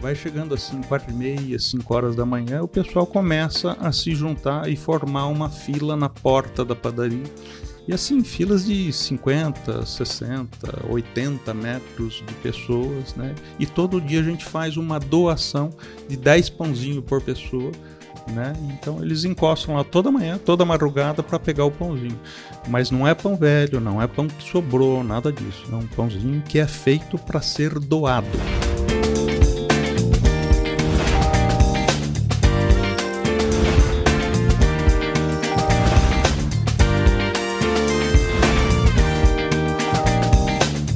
Vai chegando assim, quatro e meia, cinco horas da manhã, o pessoal começa a se juntar e formar uma fila na porta da padaria. E assim, filas de 50, 60, 80 metros de pessoas, né? E todo dia a gente faz uma doação de 10 pãozinhos por pessoa né? Então eles encostam lá toda manhã, toda madrugada para pegar o pãozinho. Mas não é pão velho, não é pão que sobrou, nada disso. É um pãozinho que é feito para ser doado.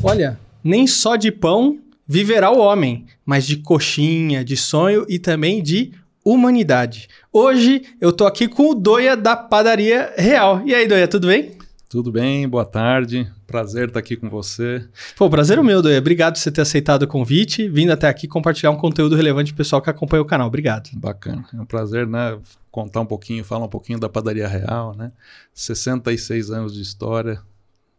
Olha, nem só de pão viverá o homem, mas de coxinha, de sonho e também de humanidade. Hoje eu tô aqui com o Doia da Padaria Real. E aí, Doia, tudo bem? Tudo bem, boa tarde. Prazer estar aqui com você. Pô, prazer o meu, Doia. Obrigado por você ter aceitado o convite, vindo até aqui compartilhar um conteúdo relevante pro pessoal que acompanha o canal. Obrigado. Bacana. É um prazer, né? Contar um pouquinho, falar um pouquinho da Padaria Real, né? 66 anos de história.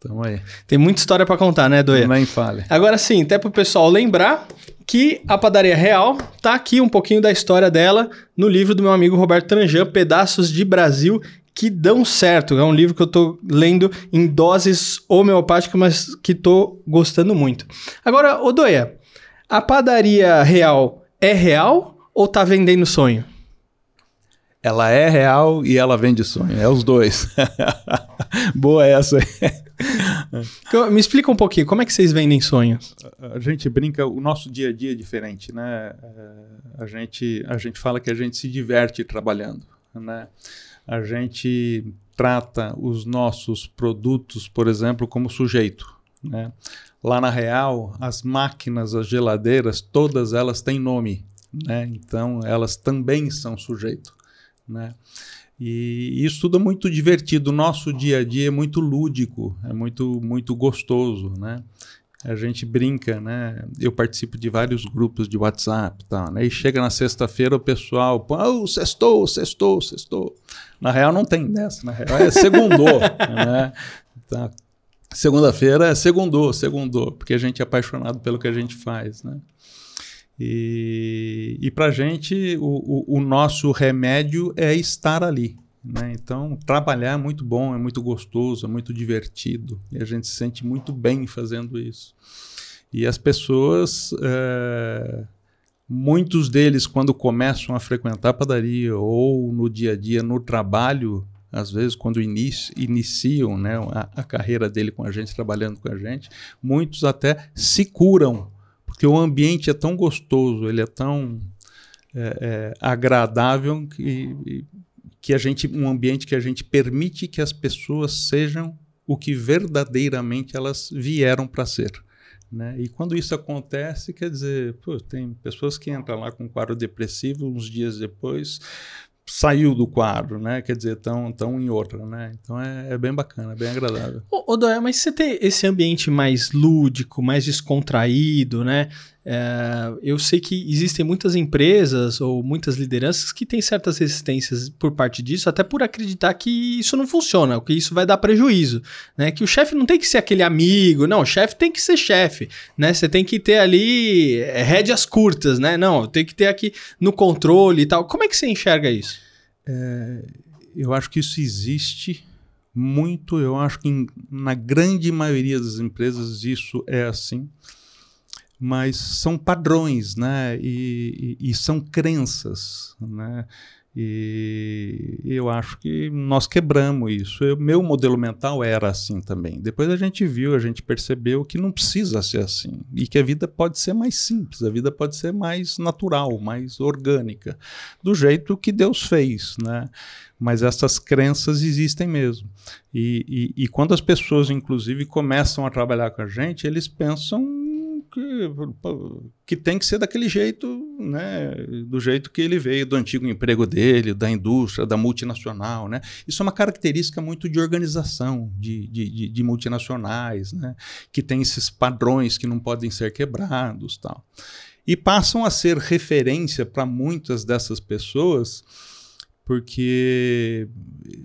Tamo aí. Tem muita história para contar, né, Doia? Nem fale. Agora sim, até pro pessoal lembrar, que a Padaria Real tá aqui um pouquinho da história dela no livro do meu amigo Roberto Tranjan, Pedaços de Brasil que dão certo. É um livro que eu tô lendo em doses homeopáticas, mas que tô gostando muito. Agora, Odoia, a Padaria Real é real ou tá vendendo sonho? Ela é real e ela vende sonho. É os dois. Boa essa aí. Me explica um pouquinho, como é que vocês vendem sonhos? A gente brinca, o nosso dia a dia é diferente, né? É, a gente, a gente fala que a gente se diverte trabalhando, né? A gente trata os nossos produtos, por exemplo, como sujeito, né? Lá na Real, as máquinas, as geladeiras, todas elas têm nome, né? Então, elas também são sujeito, né? E isso tudo é muito divertido. O nosso dia a dia é muito lúdico, é muito, muito gostoso, né? A gente brinca, né? Eu participo de vários grupos de WhatsApp, tá, né? E chega na sexta-feira o pessoal, oh, sextou, sextou, sextou. Na real não tem dessa, na real é segundou, né? Tá. Segunda-feira é segundou, segundou, porque a gente é apaixonado pelo que a gente faz, né? E, e para a gente, o, o, o, nosso remédio é estar ali. Né? Então, trabalhar é muito bom, é muito gostoso, é muito divertido. E a gente se sente muito bem fazendo isso. E as pessoas, é, muitos deles, quando começam a frequentar a padaria ou no dia a dia, no trabalho, às vezes, quando inici iniciam né, a, a carreira dele com a gente, trabalhando com a gente, muitos até se curam porque o ambiente é tão gostoso, ele é tão é, é, agradável que, que a gente, um ambiente que a gente permite que as pessoas sejam o que verdadeiramente elas vieram para ser. Né? E quando isso acontece, quer dizer, pô, tem pessoas que entram lá com um quadro depressivo, uns dias depois saiu do quadro, né? Quer dizer, tão, tão em outra, né? Então é, é bem bacana, é bem agradável. Ô, Doé, mas você tem esse ambiente mais lúdico, mais descontraído, né? É, eu sei que existem muitas empresas ou muitas lideranças que têm certas resistências por parte disso, até por acreditar que isso não funciona, que isso vai dar prejuízo, né? Que o chefe não tem que ser aquele amigo, não, o chefe tem que ser chefe, né? Você tem que ter ali é, rédeas curtas, né? Não, tem que ter aqui no controle e tal. Como é que você enxerga isso? É, eu acho que isso existe muito, eu acho que em, na grande maioria das empresas isso é assim mas são padrões, né? E, e, e, são crenças, né? E eu acho que nós quebramos isso. O meu modelo mental era assim também. Depois a gente viu, a gente percebeu que não precisa ser assim e que a vida pode ser mais simples, a vida pode ser mais natural, mais orgânica, do jeito que Deus fez, né? Mas essas crenças existem mesmo. E, e, e quando as pessoas, inclusive, começam a trabalhar com a gente, eles pensam que, que tem que ser daquele jeito, né, do jeito que ele veio, do antigo emprego dele, da indústria, da multinacional. Né? Isso é uma característica muito de organização de, de, de, de multinacionais, né, que tem esses padrões que não podem ser quebrados. Tal. E passam a ser referência para muitas dessas pessoas porque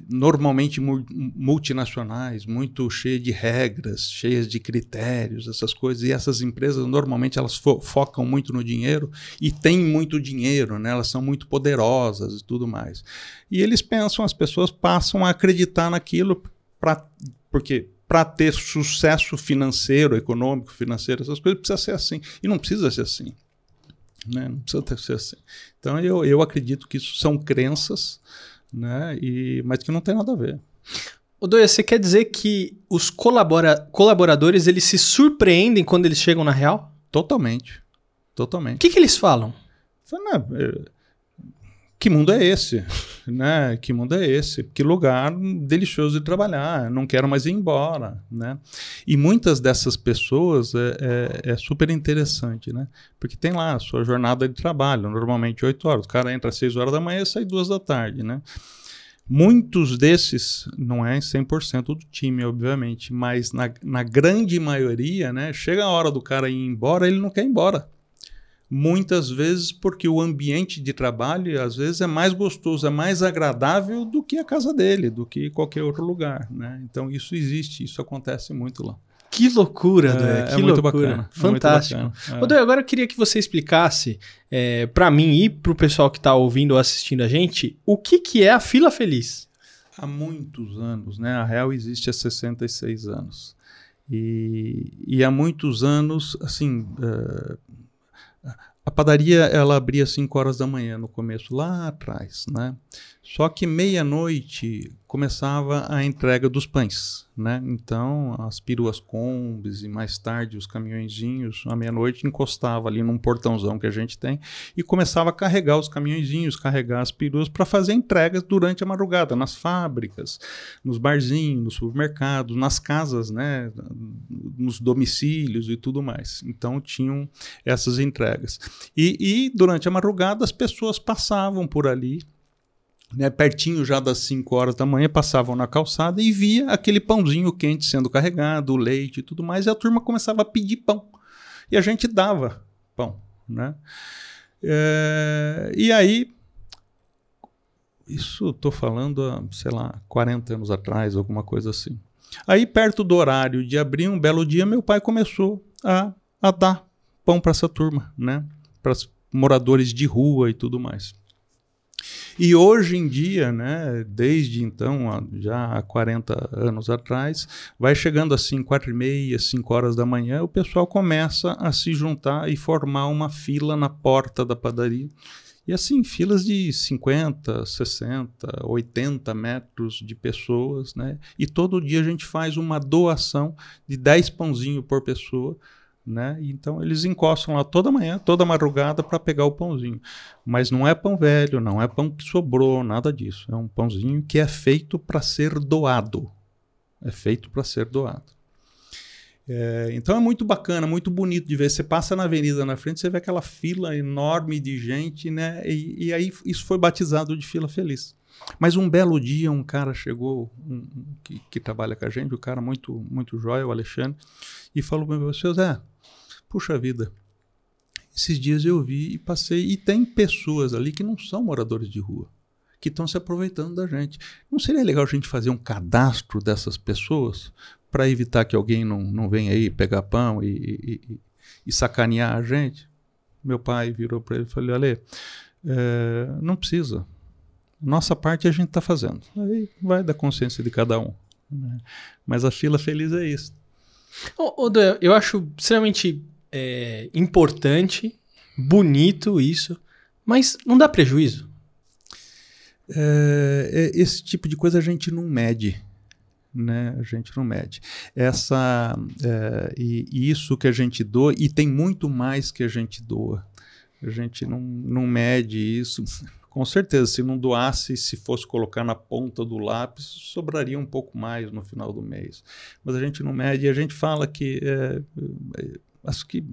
normalmente multinacionais, muito cheias de regras, cheias de critérios, essas coisas, e essas empresas normalmente elas fo focam muito no dinheiro e têm muito dinheiro, né? elas são muito poderosas e tudo mais. E eles pensam, as pessoas passam a acreditar naquilo pra, porque para ter sucesso financeiro, econômico, financeiro, essas coisas, precisa ser assim. E não precisa ser assim. Né? Não precisa ter, ser assim. Então eu, eu acredito que isso são crenças, né? e, mas que não tem nada a ver. Odoia, você quer dizer que os colabora colaboradores eles se surpreendem quando eles chegam na real? Totalmente. Totalmente. O que, que eles falam? Fala, que mundo é esse? né? Que mundo é esse? Que lugar delicioso de trabalhar, não quero mais ir embora, né? E muitas dessas pessoas é, é, é, super interessante, né? Porque tem lá a sua jornada de trabalho, normalmente 8 horas, o cara entra às 6 horas da manhã e sai 2 da tarde, né? Muitos desses, não é 100% do time, obviamente, mas na, na grande maioria, né? Chega a hora do cara ir embora, ele não quer ir embora muitas vezes porque o ambiente de trabalho às vezes é mais gostoso, é mais agradável do que a casa dele, do que qualquer outro lugar, né? Então isso existe, isso acontece muito lá. Que loucura, é, que é muito loucura. Bacana, Fantástico. É bacana, é. agora eu queria que você explicasse é, para mim e para o pessoal que está ouvindo ou assistindo a gente o que, que é a fila feliz. Há muitos anos, né? A Real existe há 66 anos. E, e há muitos anos, assim, uh, a padaria ela abria às 5 horas da manhã no começo, lá atrás, né? Só que meia-noite começava a entrega dos pães, né? Então, as peruas combis e mais tarde os caminhõezinhos, à meia-noite encostava ali num portãozão que a gente tem e começava a carregar os caminhõezinhos, carregar as peruas para fazer entregas durante a madrugada nas fábricas, nos barzinhos, nos supermercados, nas casas, né? Nos domicílios e tudo mais. Então, tinham essas entregas. E, e durante a madrugada as pessoas passavam por ali né, pertinho já das 5 horas da manhã, passavam na calçada e via aquele pãozinho quente sendo carregado, o leite e tudo mais, e a turma começava a pedir pão. E a gente dava pão. Né? É, e aí, isso estou falando há, sei lá, 40 anos atrás, alguma coisa assim. Aí, perto do horário de abrir, um belo dia, meu pai começou a, a dar pão para essa turma, né? para moradores de rua e tudo mais. E hoje em dia, né, desde então, já há 40 anos atrás, vai chegando assim, quatro e meia, 5 horas da manhã, o pessoal começa a se juntar e formar uma fila na porta da padaria. E assim, filas de 50, 60, 80 metros de pessoas, né? E todo dia a gente faz uma doação de 10 pãozinhos por pessoa né? Então eles encostam lá toda manhã, toda madrugada para pegar o pãozinho. Mas não é pão velho, não é pão que sobrou, nada disso. É um pãozinho que é feito para ser doado. É feito para ser doado. É, então é muito bacana, muito bonito de ver. Você passa na avenida na frente, você vê aquela fila enorme de gente, né? E, e aí isso foi batizado de fila feliz. Mas um belo dia um cara chegou, um, que, que, trabalha com a gente, um cara muito muito jóia, o Alexandre, e falou para mim, seu Zé, puxa vida, esses dias eu vi e passei, e tem pessoas ali que não são moradores de rua, que estão se aproveitando da gente. Não seria legal a gente fazer um cadastro dessas pessoas para evitar que alguém não, não venha aí pegar pão e, e, e sacanear a gente? Meu pai virou para ele e falou: Olha, é, não precisa. Nossa parte a gente está fazendo. Aí vai da consciência de cada um. Né? Mas a fila feliz é isso. Ô, eu acho extremamente é, importante, bonito isso, mas não dá prejuízo? É, é, esse tipo de coisa a gente não mede. Né? A gente não mede. Essa, é, e, e isso que a gente doa, e tem muito mais que a gente doa. A gente não, não mede isso. Com certeza, se não doasse, se fosse colocar na ponta do lápis, sobraria um pouco mais no final do mês. Mas a gente não mede e a gente fala que é, é, acho que,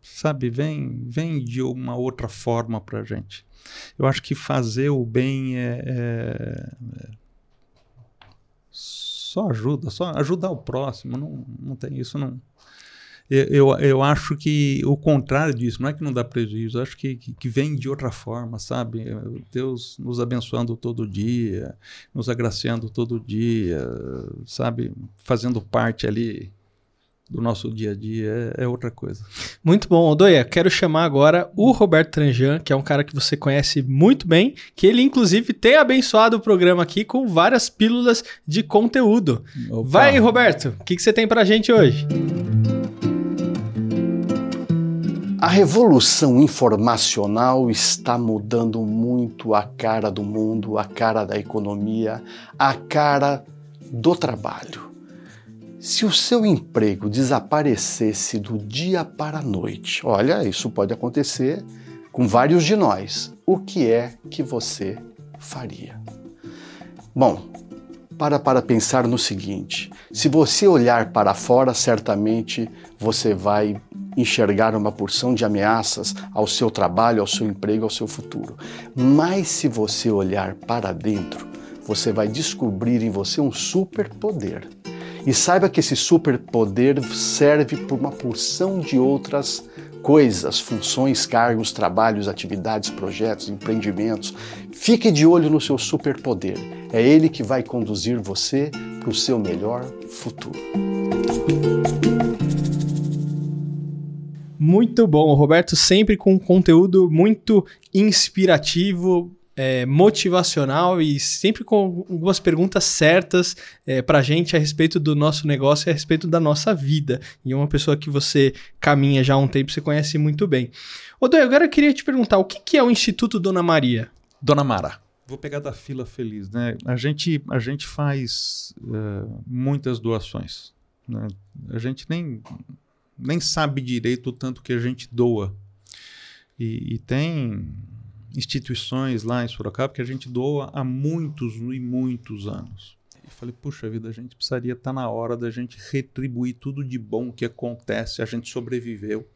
sabe, vem, vem de uma outra forma para a gente. Eu acho que fazer o bem é, é, é, só ajuda, só ajudar o próximo, não, não tem isso, não. Eu, eu acho que o contrário disso, não é que não dá prejuízo, acho que, que, que, vem de outra forma, sabe? Deus nos abençoando todo dia, nos agraciando todo dia, sabe? Fazendo parte ali do nosso dia a dia é, é outra coisa. Muito bom, Odoia. Quero chamar agora o Roberto Tranjan, que é um cara que você conhece muito bem, que ele inclusive tem abençoado o programa aqui com várias pílulas de conteúdo. Opa. Vai, Roberto, o que, que você tem pra gente hoje? A revolução informacional está mudando muito a cara do mundo, a cara da economia, a cara do trabalho. Se o seu emprego desaparecesse do dia para a noite, olha, isso pode acontecer com vários de nós. O que é que você faria? Bom, para para pensar no seguinte: se você olhar para fora, certamente você vai enxergar uma porção de ameaças ao seu trabalho, ao seu emprego, ao seu futuro. Mas se você olhar para dentro, você vai descobrir em você um superpoder e saiba que esse superpoder serve por uma porção de outras coisas, funções, cargos, trabalhos, atividades, projetos, empreendimentos. Fique de olho no seu superpoder. É ele que vai conduzir você para o seu melhor futuro. Muito bom, Roberto, sempre com conteúdo muito inspirativo, é, motivacional e sempre com algumas perguntas certas é, para a gente a respeito do nosso negócio e a respeito da nossa vida. E é uma pessoa que você caminha já há um tempo, você conhece muito bem. Odoi, agora eu queria te perguntar, o que, que é o Instituto Dona Maria? Dona Mara. Vou pegar da fila feliz, né? A gente, a gente faz uh, muitas doações. Né? A gente nem, nem sabe direito o tanto que a gente doa. E, e tem instituições lá em Sorocaba que a gente doa há muitos e muitos anos. E falei, puxa vida, a gente precisaria estar tá na hora da gente retribuir tudo de bom que acontece. A gente sobreviveu.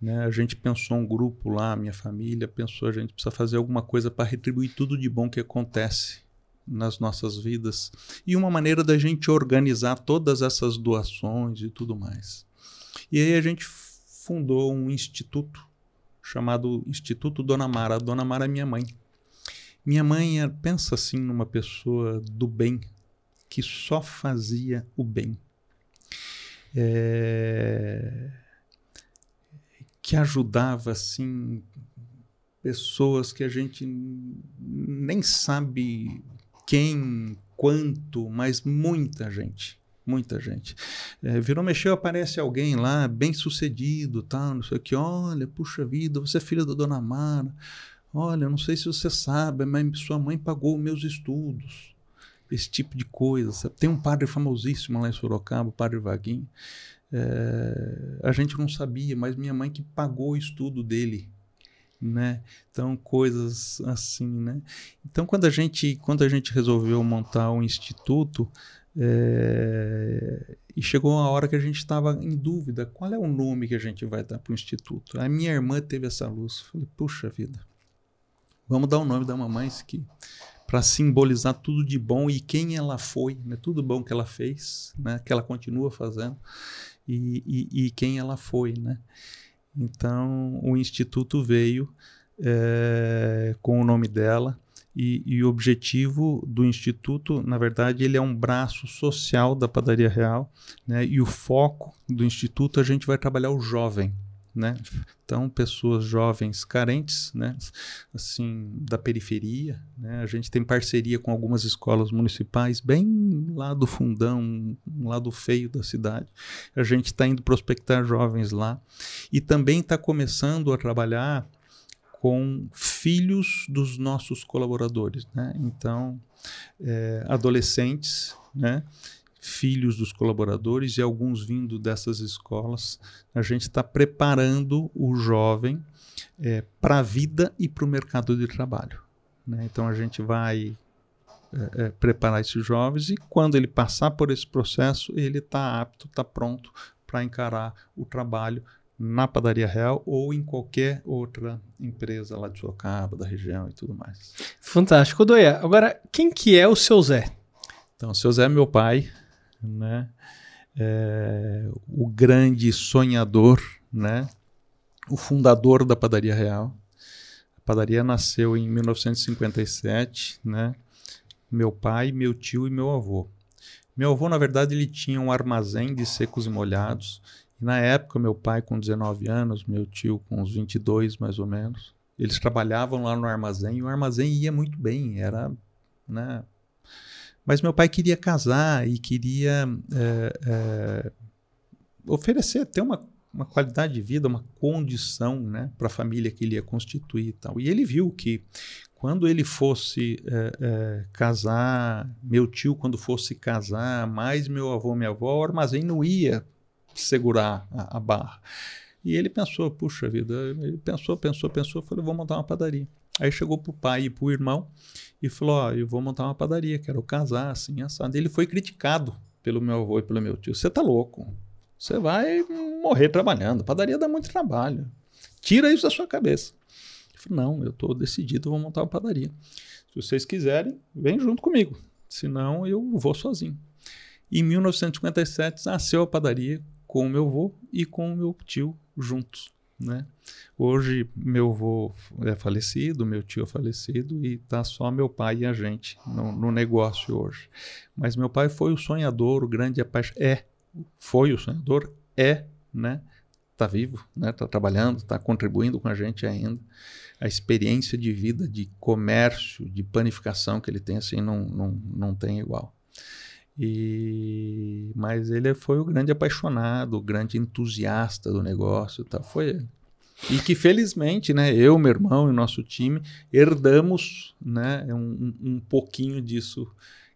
Né? A gente pensou um grupo lá, minha família pensou, a gente precisa fazer alguma coisa para retribuir tudo de bom que acontece nas nossas vidas. E uma maneira da gente organizar todas essas doações e tudo mais. E aí a gente fundou um instituto chamado Instituto Dona Mara. A Dona Mara é minha mãe. Minha mãe, é, pensa assim numa pessoa do bem, que só fazia o bem. É... Que ajudava, assim, pessoas que a gente nem sabe quem, quanto, mas muita gente muita gente. É, virou mexeu, aparece alguém lá, bem sucedido, tal, não sei o que, olha, puxa vida, você é filha da dona Mara, olha, não sei se você sabe, mas sua mãe pagou meus estudos. Esse tipo de coisa. Sabe? Tem um padre famosíssimo lá em Sorocaba, o padre Vaguinho. É, a gente não sabia, mas minha mãe que pagou o estudo dele. Né? Então coisas assim, né? Então quando a gente quando a gente resolveu montar o um instituto, é, e chegou uma hora que a gente estava em dúvida: qual é o nome que a gente vai dar para o instituto? A minha irmã teve essa luz. Falei: puxa vida, vamos dar o nome da mamãe aqui para simbolizar tudo de bom e quem ela foi, né? tudo bom que ela fez, né? que ela continua fazendo e, e, e quem ela foi. Né? Então o instituto veio é, com o nome dela e, e, o objetivo do Instituto, na verdade, ele é um braço social da Padaria Real, né? e o foco do Instituto a gente vai trabalhar o jovem. Né? Então, pessoas jovens carentes, né? assim, da periferia. Né? A gente tem parceria com algumas escolas municipais, bem lá do fundão, um lado feio da cidade. A gente está indo prospectar jovens lá. E também está começando a trabalhar com filhos dos nossos colaboradores. Né? Então, é, adolescentes, né? filhos dos colaboradores e alguns vindo dessas escolas, a gente está preparando o jovem é, para a vida e para o mercado de trabalho. Né? Então, a gente vai é, é, preparar esses jovens e quando ele passar por esse processo, ele está apto, está pronto para encarar o trabalho na Padaria Real ou em qualquer outra empresa lá de Sorocaba, da região e tudo mais. Fantástico. Doia, agora, quem que é o seu Zé? Então, o seu Zé é meu pai, né? é, o grande sonhador, né? o fundador da Padaria Real. A padaria nasceu em 1957, né? Meu pai, meu tio e meu avô. Meu avô, na verdade, ele tinha um armazém de secos e molhados. Na época, meu pai com 19 anos, meu tio com uns 22 mais ou menos, eles trabalhavam lá no armazém e o armazém ia muito bem, era, né? Mas meu pai queria casar e queria é, é, oferecer, ter uma, uma qualidade de vida, uma condição né, para a família que ele ia constituir e tal. E ele viu que quando ele fosse é, casar, meu tio, quando fosse casar, mais meu avô, minha avó, o armazém não ia segurar a, a barra. E ele pensou, puxa vida, ele pensou, pensou, pensou, falou, vou montar uma padaria. Aí chegou pro pai e pro irmão e falou, ó, eu vou montar uma padaria, quero casar, assim, assado. Ele foi criticado pelo meu avô e pelo meu tio. Você tá louco, você vai morrer trabalhando, padaria dá muito trabalho. Tira isso da sua cabeça. Falei, não, eu estou decidido, vou montar uma padaria. Se vocês quiserem, vem junto comigo. Senão eu vou sozinho. Em 1957 nasceu a padaria com o meu avô e com o meu tio juntos. Né? Hoje meu avô é falecido, meu tio é falecido e tá só meu pai e a gente no, no negócio hoje. Mas meu pai foi o sonhador, o grande apaixonado. É, foi o sonhador, é, né? Tá vivo, né? Tá trabalhando, tá contribuindo com a gente ainda a experiência de vida, de comércio, de panificação que ele tem, assim, não, não, não tem igual. E, mas ele foi o grande apaixonado, o grande entusiasta do negócio, tá? foi ele. E que felizmente, né, eu, meu irmão e nosso time herdamos, né, um, um pouquinho disso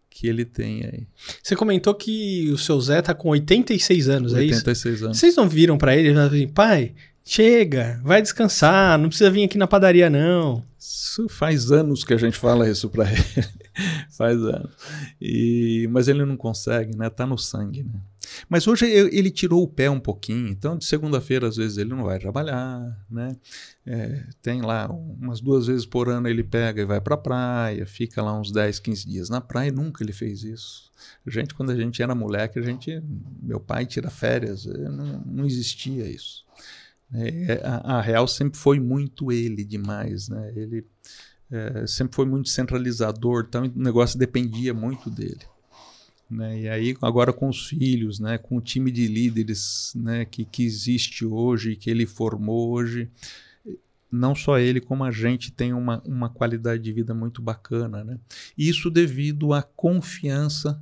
que ele tem aí. Você comentou que o seu Zé tá com 86 anos, 86 é isso? 86 anos. Vocês não viram para ele e assim, pai, Chega, vai descansar, não precisa vir aqui na padaria, não. Isso faz anos que a gente fala isso para ele. faz anos. E, mas ele não consegue, né? Tá no sangue, né? Mas hoje ele tirou o pé um pouquinho, então de segunda-feira às vezes ele não vai trabalhar, né? É, tem lá umas duas vezes por ano ele pega e vai para a praia, fica lá uns 10, 15 dias na praia, nunca ele fez isso. Gente, quando a gente era moleque, a gente, meu pai tira férias, não, não existia isso. É, a, a, Real sempre foi muito ele demais, né? Ele é, sempre foi muito centralizador, então o negócio dependia muito dele. Né? E aí agora com os filhos, né? com o time de líderes né? que, que existe hoje, que ele formou hoje, não só ele como a gente tem uma, uma qualidade de vida muito bacana. Né? Isso devido à confiança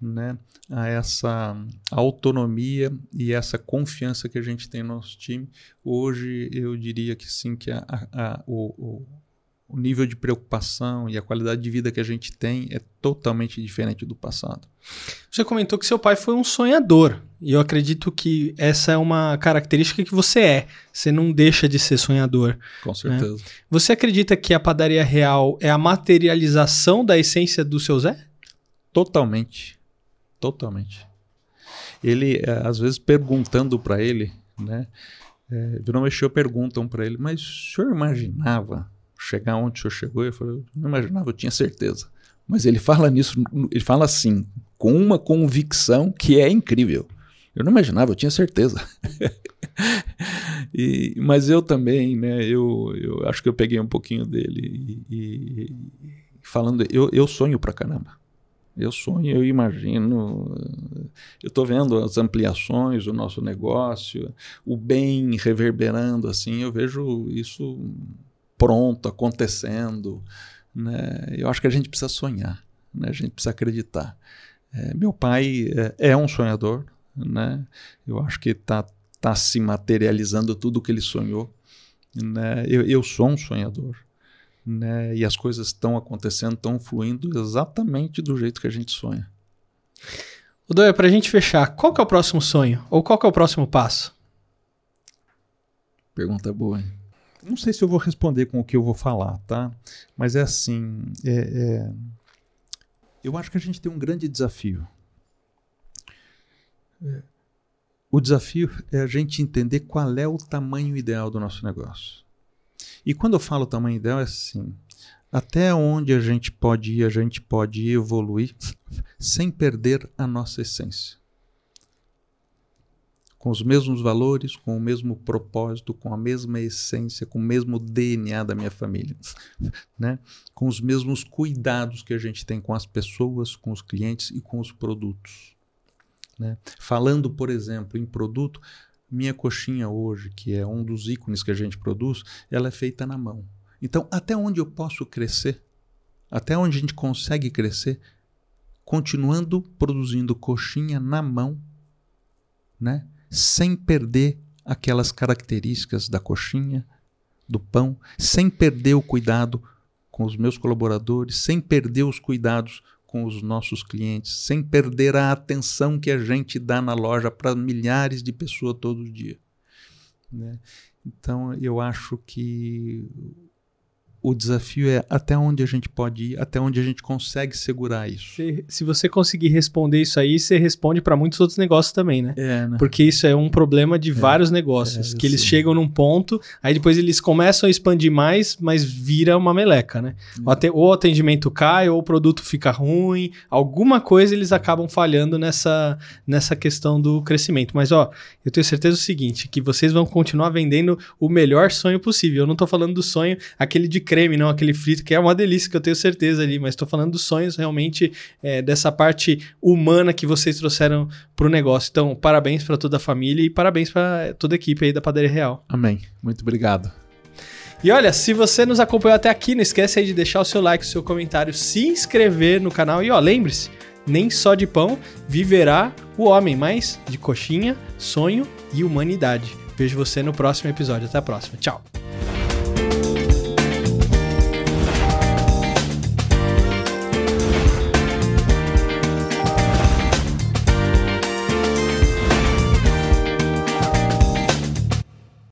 né, a essa autonomia e essa confiança que a gente tem no nosso time. Hoje eu diria que sim, que a, a, o, o, nível de preocupação e a qualidade de vida que a gente tem é totalmente diferente do passado. Você comentou que seu pai foi um sonhador. E eu acredito que essa é uma característica que você é. Você não deixa de ser sonhador. Com né? certeza. Né? Você acredita que a padaria real é a materialização da essência do seu Zé? Totalmente. Totalmente. Ele, eh, às vezes, perguntando para ele, né? É, virou mexeu, perguntam para ele, mas o senhor imaginava chegar onde o senhor chegou? Eu falei, não imaginava, eu tinha certeza. Mas ele fala nisso, ele fala assim, com uma convicção que é incrível. Eu não imaginava, eu tinha certeza. e, mas eu também, né? Eu, eu acho que eu peguei um pouquinho dele e, e falando, eu, eu sonho pra caramba. Eu sonho, eu imagino, eu estou vendo as ampliações do nosso negócio, o bem reverberando assim, eu vejo isso pronto, acontecendo. Né? Eu acho que a gente precisa sonhar, né? a gente precisa acreditar. É, meu pai é, é, um sonhador, né? eu acho que está tá se materializando tudo o que ele sonhou. Né? Eu, eu sou um sonhador né? E as coisas estão acontecendo, estão fluindo exatamente do jeito que a gente sonha. O Doia, para a gente fechar, qual que é o próximo sonho? Ou qual que é o próximo passo? Pergunta boa, hein? Não sei se eu vou responder com o que eu vou falar, tá? Mas é assim, é, é... eu acho que a gente tem um grande desafio. O desafio é a gente entender qual é o tamanho ideal do nosso negócio. E quando eu falo tamanho ideal, é assim: até onde a gente pode ir, a gente pode evoluir sem perder a nossa essência. Com os mesmos valores, com o mesmo propósito, com a mesma essência, com o mesmo DNA da minha família, né? com os mesmos cuidados que a gente tem com as pessoas, com os clientes e com os produtos. Né? Falando, por exemplo, em produto, minha coxinha hoje, que é um dos ícones que a gente produz, ela é feita na mão. Então, até onde eu posso crescer, até onde a gente consegue crescer, continuando produzindo coxinha na mão, né? Sem perder aquelas características da coxinha, do pão, sem perder o cuidado com os meus colaboradores, sem perder os cuidados com os nossos clientes, sem perder a atenção que a gente dá na loja para milhares de pessoas todo dia. Né? Então, eu acho que o desafio é até onde a gente pode ir, até onde a gente consegue segurar isso. Se, se você conseguir responder isso aí, você responde para muitos outros negócios também, né? É, né? Porque isso é um problema de é, vários negócios, é, que eles chegam num ponto, aí depois eles começam a expandir mais, mas vira uma meleca, né? É. Ou o atendimento cai, ou o produto fica ruim, alguma coisa eles acabam falhando nessa, nessa questão do crescimento. Mas, ó, eu tenho certeza do seguinte, que vocês vão continuar vendendo o melhor sonho possível. Eu não tô falando do sonho, aquele de creme, não aquele frito, que é uma delícia, que eu tenho certeza ali, mas estou falando dos sonhos realmente é, dessa parte humana que vocês trouxeram para o negócio. Então, parabéns para toda a família e parabéns para toda a equipe aí da Padaria Real. Amém. Muito obrigado. E olha, se você nos acompanhou até aqui, não esquece aí de deixar o seu like, o seu comentário, se inscrever no canal e ó, lembre-se, nem só de pão viverá o homem, mas de coxinha, sonho e humanidade. Vejo você no próximo episódio. Até a próxima. Tchau.